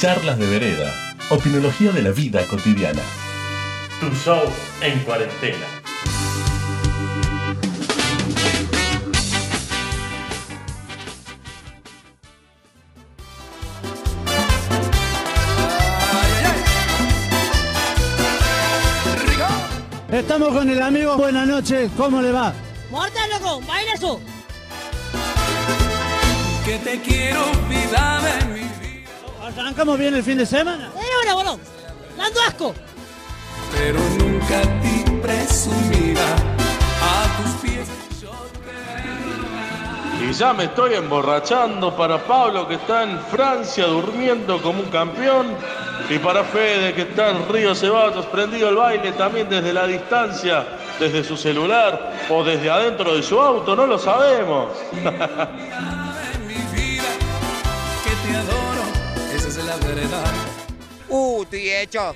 charlas de vereda, opinología de la vida cotidiana. Tu show en cuarentena. Estamos con el amigo. Buenas noches, ¿cómo le va? ¡Morta, loco! ¡Baila eso! Que te quiero, vida. ¿Arrancamos bien el fin de semana? ¡Eh, ahora, bolón! ¡Dando asco! Pero nunca ti presumida a tus pies. Yo te Y ya me estoy emborrachando para Pablo que está en Francia durmiendo como un campeón. Y para Fede que está en Río Ceballos prendido el baile también desde la distancia, desde su celular o desde adentro de su auto, no lo sabemos. La verdad. Uh, estoy hecho.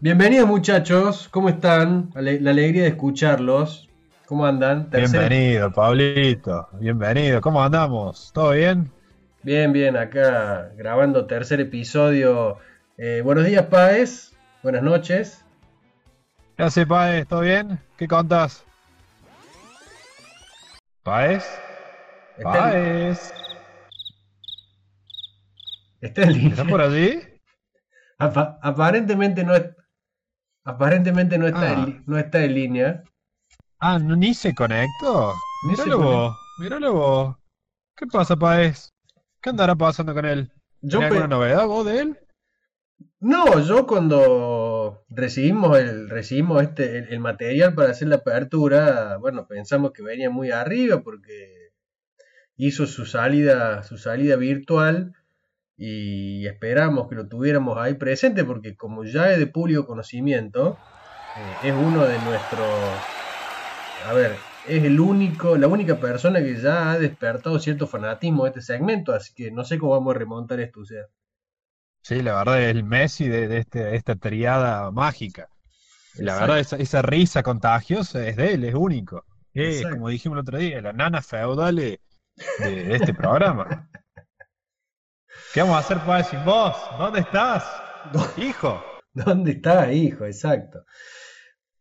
Bienvenidos muchachos, ¿cómo están? Ale- La alegría de escucharlos. ¿Cómo andan? Bienvenido, Pablito. Bienvenido. ¿Cómo andamos? ¿Todo bien? Bien, bien, acá grabando tercer episodio. Eh, buenos días, Paez. Buenas noches. ¿Qué hace, Paez? ¿Todo bien? ¿Qué contas? ¿Paez? ¿Está, en, ¿Paez? está en línea. ¿Estás por allí? Apa- aparentemente no es- aparentemente no está, Ah. en, li- no está en línea. Ah, ¿no- ¿ni se conectó? Míralo vos, míralo vos. ¿Qué pasa, Paez? ¿Qué andará pasando con él? Yo ¿Tiene pe- alguna novedad vos de él? No, yo cuando recibimos el recibimos este el, el material para hacer la apertura, bueno, pensamos que venía muy arriba porque hizo su salida su salida virtual y esperamos que lo tuviéramos ahí presente porque como ya es de público conocimiento, eh, es uno de nuestros a ver, es el único, la única persona que ya ha despertado cierto fanatismo de este segmento, así que no sé cómo vamos a remontar esto, o sea. Sí, la verdad es el Messi de, de este- esta triada mágica. La Exacto. verdad, esa, esa risa contagiosa es de él, es único. Como dijimos el otro día, la nana feudal de, este programa. ¿Qué vamos a hacer para sin vos? ¿Dónde estás? Hijo, ¿Dónde está, hijo? Exacto.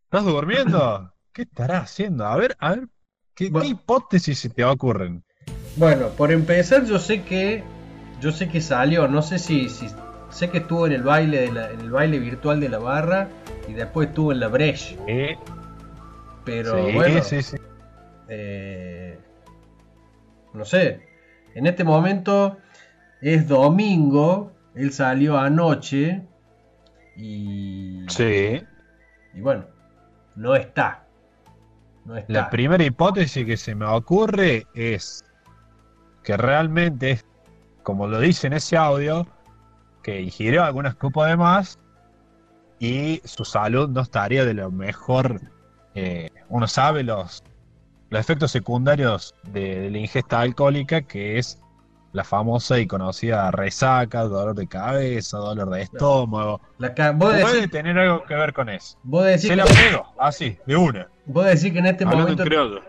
¿estás durmiendo? ¿Qué estarás haciendo? A ver, a ver, ¿qué, hipótesis se te ocurren? Bueno, por empezar, yo sé que yo sé que salió, no sé si, si sé que estuvo en el baile de la- en el baile virtual de la barra y después estuvo en la Breche, Sí, pero sí, bueno, sí, sí. eh, no sé. En este momento es domingo, él salió anoche y Sí. y bueno, no está. No está. La primera hipótesis que se me ocurre es que realmente es, como lo dice en ese audio, que ingirió algunas copas de más y su salud no estaría de lo mejor. eh, uno sabe los, los efectos secundarios de, de la ingesta alcohólica, que es la famosa y conocida resaca, dolor de cabeza, dolor de estómago. La ca- Puede decís, tener algo que ver con eso. vos decís Se la pego, así, de una. vos decís que en este Hablando momento.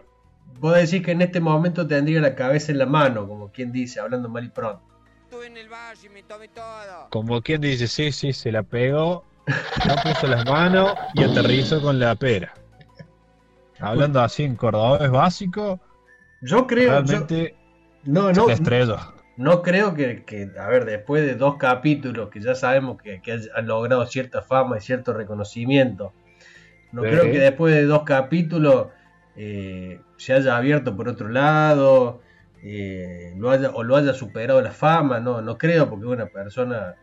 Vos decís que en este momento tendría la cabeza en la mano, como quien dice, hablando mal y pronto. Estuve en el valle y me tomé todo. Como quien dice, sí, sí, se la pegó, no puso las manos y aterrizó con la pera. Hablando así en cordobés básico, Yo creo, yo- realmente no, no, no creo que, que, a ver, después de dos capítulos que ya sabemos que, que han logrado cierta fama y cierto reconocimiento, no Sí. creo que después de dos capítulos eh, se haya abierto por otro lado, eh, lo haya, o lo haya superado la fama, no, no creo, porque es una persona,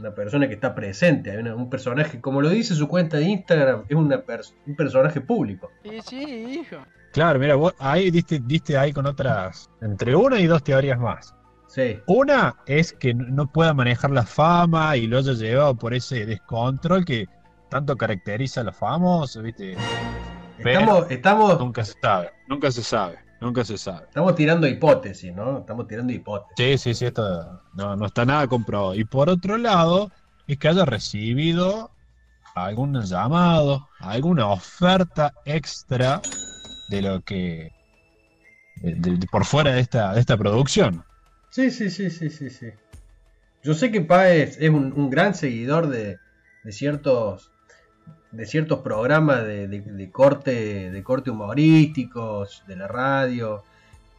una persona que está presente, hay una- un personaje, como lo dice su cuenta de Instagram, es una pers- un personaje público. Y sí, hijo. Claro, mira, vos ahí diste, diste ahí con otras, entre una y dos teorías más. Sí. Una es que no- pueda manejar la fama y lo haya llevado por ese descontrol que tanto caracteriza a los famosos, ¿viste? Pero Estamos, estamos, nunca se sabe, nunca se sabe, nunca se sabe. estamos tirando hipótesis, ¿no? Estamos tirando hipótesis. Sí, sí, sí, esto no, no está nada comprobado. Y por otro lado, es que haya recibido algún llamado, alguna oferta extra de lo que de- de- por fuera de esta, de esta producción. Sí, sí, sí, sí, sí, sí. Yo sé que Páez es un, un gran seguidor de, de ciertos de ciertos programas de, de- de corte de corte humorísticos de la radio,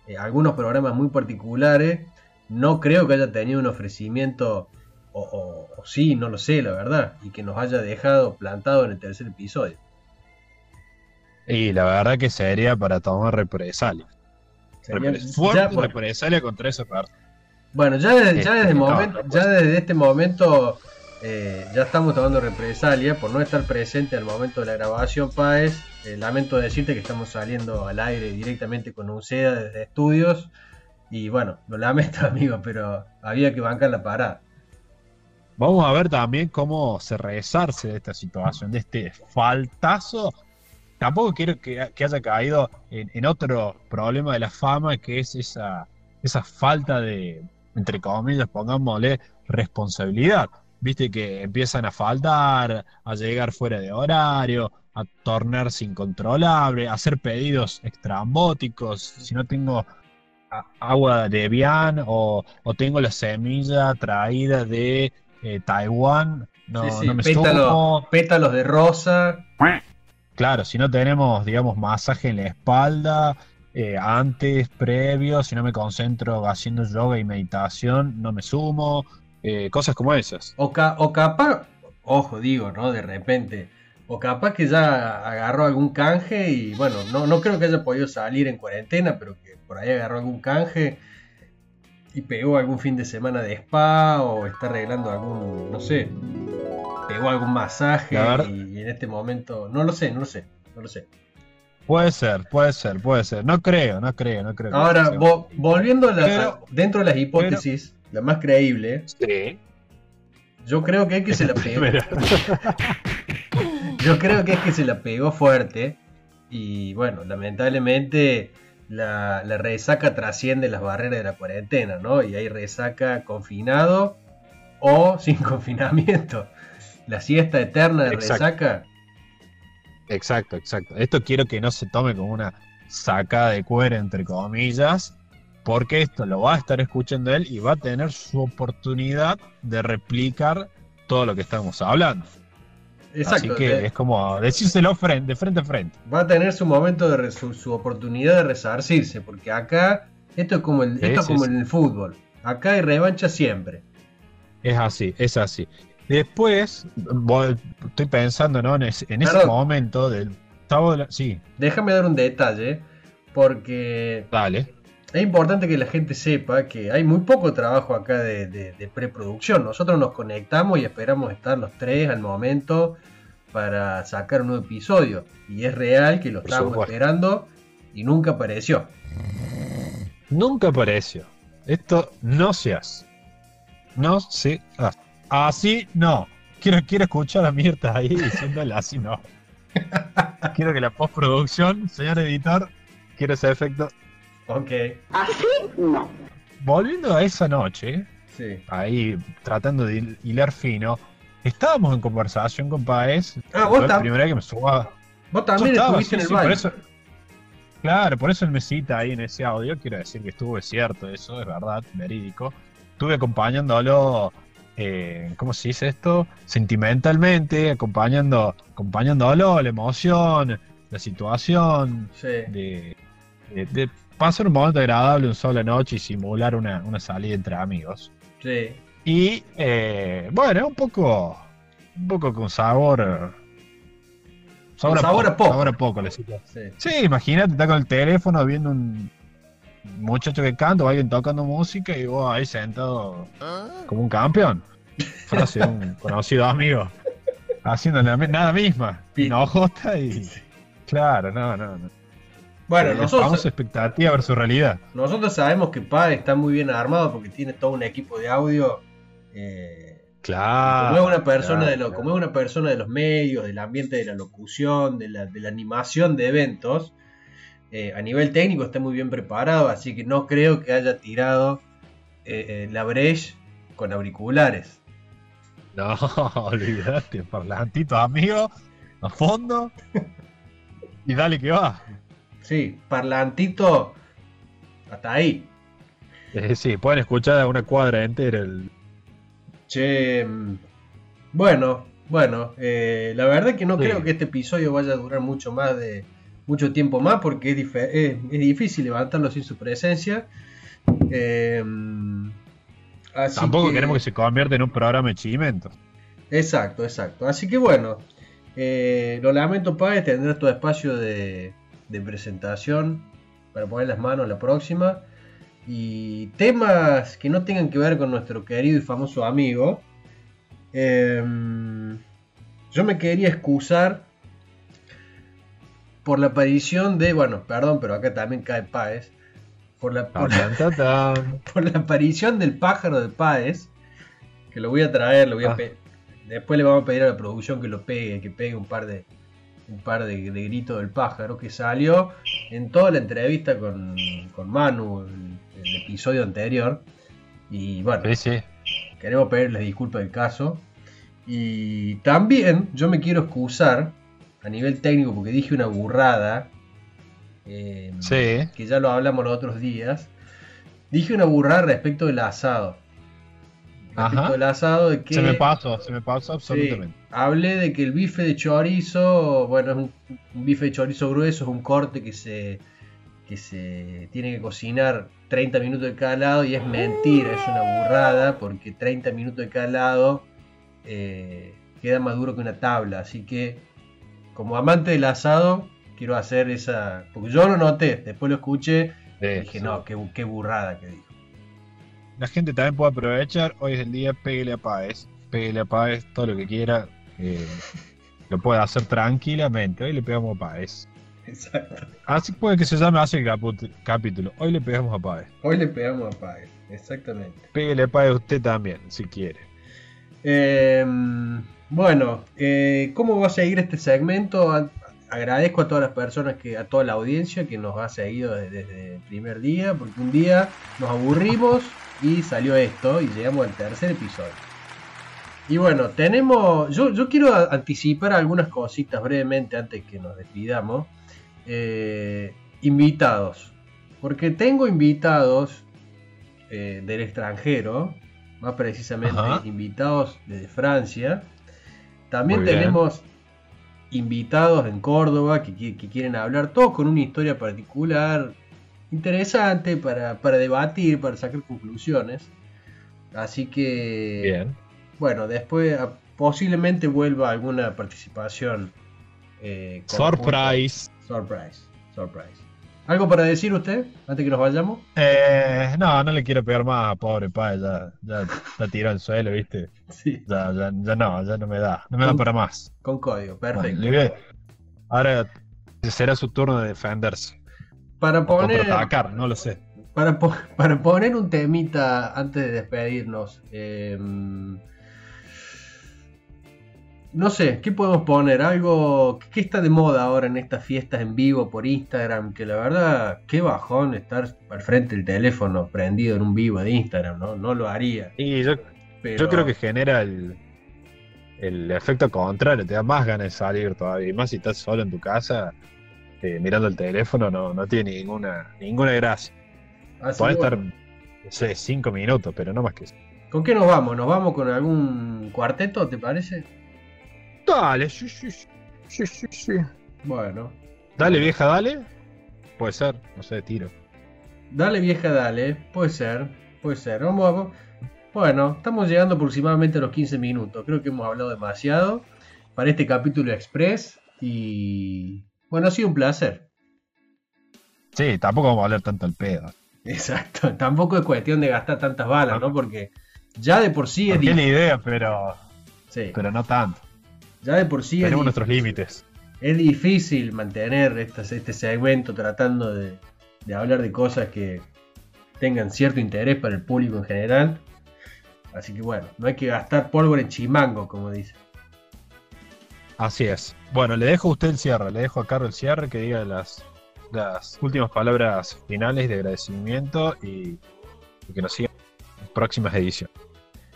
eh, algunos programas muy particulares. No creo que haya tenido un ofrecimiento o, o- o sí, no lo sé, la verdad, y que nos haya dejado plantado en el tercer episodio. Y la verdad que sería para tomar represalia. Sería- ya, bueno, represalia contra esa persona. Bueno, ya desde, ya Este, desde, no, momento- no ya desde este momento eh, ya estamos tomando represalia por no estar presente al momento de la grabación, Páez. Eh, lamento decirte que estamos saliendo al aire directamente con UCEDA desde estudios. Y bueno, lo lamento, amigo, pero había que bancar la parada. Vamos a ver también cómo se resarce de esta situación, de este faltazo. Tampoco quiero que, haya caído en, en otro problema de la fama, que es esa, esa falta de, entre comillas, pongámosle, responsabilidad. Viste que empiezan a faltar, a llegar fuera de horario, a tornarse incontrolable, a hacer pedidos extrambóticos. Si no tengo agua de Bian o, o tengo la semilla traída de eh, Taiwán, no, Sí, sí, no me pétalo- sumo. pétalos de rosa. Claro, si no tenemos, digamos, masaje en la espalda, eh, antes, previo, si no me concentro haciendo yoga y meditación, no me sumo, eh, cosas como esas. O, ca- o capaz, ojo, digo, ¿no? De repente. O capaz que ya agarró algún canje y bueno, no, no creo que haya podido salir en cuarentena, pero que por ahí agarró algún canje y pegó algún fin de semana de spa o está arreglando algún, no sé, pegó algún masaje y, y en este momento, no lo sé, no lo sé, no lo sé. Puede ser, puede ser, puede ser. No creo, no creo, no creo. Ahora, vo- volviendo a la- Pero- dentro de las hipótesis, la más creíble, Sí. yo creo que es que se la pegó. Yo creo que es que se la pegó fuerte y bueno, lamentablemente la, la resaca trasciende las barreras de la cuarentena, ¿no? Y hay resaca confinado o sin confinamiento. La siesta eterna de Exacto. resaca, Exacto, exacto. Esto quiero que no se tome como una sacada de cuero, entre comillas, porque esto lo va a estar escuchando él y va a tener su oportunidad de replicar todo lo que estamos hablando. exacto, Así que de- es como decírselo frente, de frente a frente. va a tener su momento de re- su, su oportunidad de resarcirse, porque acá esto es como, el, esto es como en el fútbol, acá hay revancha siempre. Es así, es así. Después, estoy pensando ¿no? en, ese, en ese Perdón. momento del octavo de la- Sí, Déjame dar un detalle, porque dale. Es importante que la gente sepa que hay muy poco trabajo acá de, de- de preproducción. Nosotros nos conectamos y esperamos estar los tres al momento para sacar un nuevo episodio. Y es real que lo Por estábamos supuesto. esperando y nunca apareció. Nunca apareció. Esto no se hace. No se hace. Así no. Quiero, quiero escuchar a Mirta ahí diciéndole así no. quiero que la postproducción, señor editor, quiero ese efecto. Ok, Volviendo a esa noche, sí. ahí tratando de hil- hilar fino, estábamos en conversación con Paez. Ah, vos la primera vez que me suba. Vos también estaba, estuviste sí, en el sí, baile. por eso- claro, por eso él me cita ahí en ese audio. Quiero decir que estuvo es cierto, eso es verdad, verídico. Estuve acompañándolo, eh, ¿cómo se dice esto? Sentimentalmente, acompañando, acompañándolo, la emoción, la situación, Sí. de, de- de pasar un momento agradable un sola noche y simular una, una salida entre amigos. Sí. Y eh, bueno, un poco, un poco con sabor. Con sabor a poco. Sabor a poco, la situación. sí. Sí, imagínate, está con el teléfono viendo un muchacho que canta o alguien tocando música y vos ahí sentado como un campeón. Frase de un conocido amigo. Haciendo nada misma. Pi- Enojota y. Claro, no, no, no. Bueno, Eh, nosotros, Famosa expectativa versus realidad. nosotros sabemos que Pa está muy bien armado porque tiene todo un equipo de audio. eh, Claro. como es una persona claro, de lo, claro. como es una persona de los medios, del ambiente de la locución, de la, de la animación de eventos, eh, a nivel técnico está muy bien preparado, así que no creo que haya tirado eh, la breche con auriculares. No, olvídate, parlantito amigo, a fondo. Y dale que va. Sí, parlantito Hasta ahí. Eh, sí, pueden escuchar a una cuadra entera el, Che, mm, bueno, bueno, eh, la verdad que no Sí. creo que este episodio vaya a durar mucho más de mucho tiempo más porque es, dife- es- es difícil levantarlo sin su presencia. Eh, así Tampoco que- queremos que se convierta en un programa de chimentos. Exacto, exacto. Así que bueno, eh, lo lamento, Páez, tendrás tu espacio de, de presentación para poner las manos la próxima. Y temas que no tengan que ver con nuestro querido y famoso amigo. Em, yo me quería excusar por la aparición de, bueno, perdón, pero acá también cae Páez. Por la, por la- por aparición del pájaro de Páez, que lo voy a traer, lo voy a Ah. pe- después le vamos a pedir a la producción que lo pegue, que pegue un par de un par de, de gritos del pájaro que salió en toda la entrevista con, con Manu, el, el episodio anterior. Y bueno, Sí, sí. queremos pedirles disculpas del caso. Y también yo me quiero excusar a nivel técnico porque dije una burrada. eh, Sí. Que ya lo hablamos los otros días. Dije una burrada respecto del asado. Respecto Ajá. del asado de que. Se me pasó, se me pasó absolutamente. Hablé de que el bife de chorizo, bueno, es un, un bife de chorizo grueso, es un corte que se, que se tiene que cocinar 30 minutos de cada lado y es mentira, es una burrada, porque 30 minutos de cada lado eh, queda más duro que una tabla. Así que, como amante del asado, quiero hacer esa. Porque yo lo noté, después lo escuché y dije, no, qué, qué burrada que dijo. La gente también puede aprovechar. Hoy es el día, pégale a Páez. Pégale a Páez todo lo que quiera. Eh, lo puede hacer tranquilamente. Hoy le pegamos a Páez. Exacto. Así puede que se llame así el capítulo. Hoy le pegamos a Páez. Hoy le pegamos a Pague, exactamente. Pégale a Páez usted también, si quiere. Eh, bueno, eh, ¿cómo va a seguir este segmento? Agradezco a todas las personas, que a toda la audiencia que nos ha seguido desde, desde el primer día, porque un día nos aburrimos y salió esto y llegamos al tercer episodio. Y bueno, tenemos, yo, yo quiero anticipar algunas cositas brevemente antes que nos despidamos. Eh, invitados, porque tengo invitados eh, del extranjero, más precisamente Ajá. invitados desde Francia. También tenemos invitados en Córdoba que quieren hablar, todos con una historia particular, interesante para, para debatir, para sacar conclusiones. Así que, Bien. Bueno, después ah, posiblemente vuelva alguna participación. eh. Surprise. Surprise. Surprise. ¿Algo para decir usted antes que nos vayamos? Eh, no, no le quiero pegar más, pobre Páez. Ya, ya tiró al suelo, ¿viste? Sí. Ya, ya, ya no, ya no me da. No me da para más. Con código, perfecto. A- Ahora será su turno de defenderse. Para poner, contraatacar, no lo sé. para, po- para poner un temita antes de despedirnos. eh, no sé, ¿qué podemos poner? Algo que está de moda ahora en estas fiestas en vivo por Instagram. Que la verdad, qué bajón estar al frente del teléfono prendido en un vivo de Instagram, ¿no? No lo haría. Y yo, Pero... yo creo que genera el, el efecto contrario, te da más ganas de salir todavía. Y más si estás solo en tu casa, eh, mirando el teléfono, no, no tiene ninguna, ninguna gracia. Así Puede que estar, bueno. no sé, cinco minutos, pero no más que eso. ¿Con qué nos vamos? ¿Nos vamos con algún cuarteto, te parece? Dale, sí, sí, sí, sí, sí. Bueno. Dale, vieja, dale. Puede ser, no sé, tiro. Dale vieja, dale. Puede ser, puede ser. Vamos a... Bueno, estamos llegando aproximadamente a los 15 minutos. Creo que hemos hablado demasiado para este capítulo express. Y bueno, ha sido un placer. Sí, tampoco vamos a hablar tanto al pedo. Exacto. Tampoco es cuestión de gastar tantas balas, ¿no? Porque ya de por sí es difícil. idea, pero, Sí, pero no tanto. Ya de por sí es Tenemos difícil. nuestros límites. es difícil mantener este, este segmento tratando de, de hablar de cosas que tengan cierto interés para el público en general. Así que bueno, no hay que gastar pólvora en chimango, como dice. Así es. Bueno, le dejo a usted el cierre, le dejo a Carlos el cierre que diga las, las últimas palabras finales de agradecimiento y, y que nos sigan en próximas ediciones.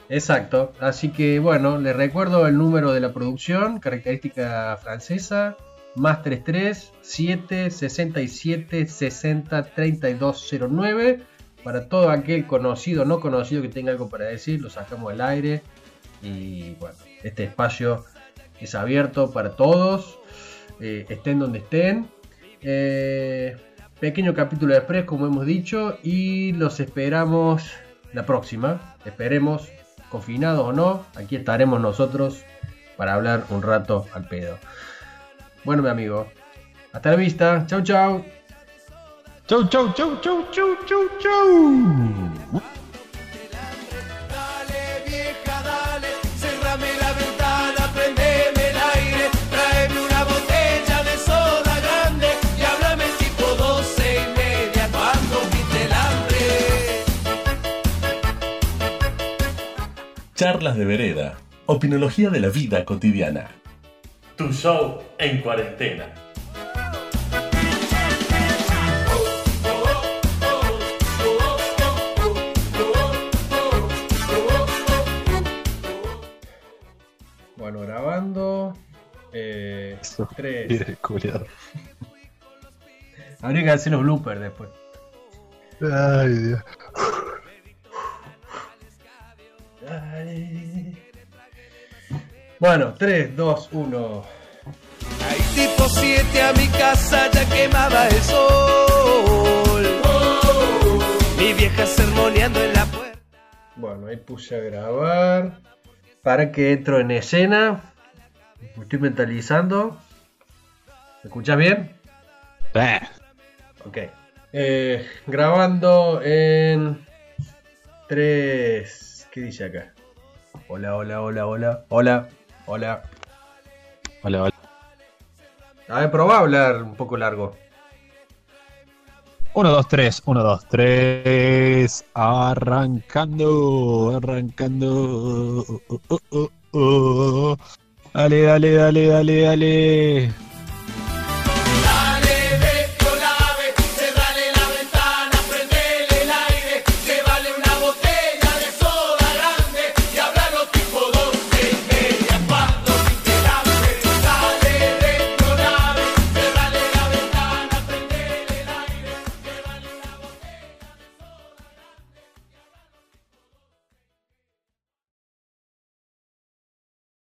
Exacto, así que bueno, les recuerdo el número de la producción, característica francesa, más 33 7 67 60 32 09. Para todo aquel conocido o no conocido que tenga algo para decir, lo sacamos al aire. Y bueno, este espacio es abierto para todos, eh, estén donde estén. Eh, pequeño capítulo de Express, como hemos dicho, y los esperamos la próxima. Esperemos, confinados o no, aquí estaremos nosotros para hablar un rato al pedo. Bueno, mi amigo, hasta la vista. Chau, chau. Chau, chau, chau, chau, chau, chau, chau. Charlas de vereda. Opinología de la vida cotidiana. Tu show en cuarentena. Bueno, grabando. Eh, tres. Habría que hacer los bloopers después. Ay, Dios. Bueno, 3, 2, 1. Hay tipo 7 a mi casa ya quemaba el sol. Mi vieja sermoneando en la puerta. Bueno, ahí puse a grabar. Para que entro en escena. Me estoy mentalizando. ¿Me escuchas bien? Eh, Ok. Eh, grabando en 3. ¿Qué dice acá? Hola, hola, hola, hola. Hola, hola. Hola, hola. A ver, probá a hablar un poco largo. 1, 2, 3, 1, 2, 3. Arrancando, arrancando. Oh, oh, oh. Dale, dale, dale, dale, dale.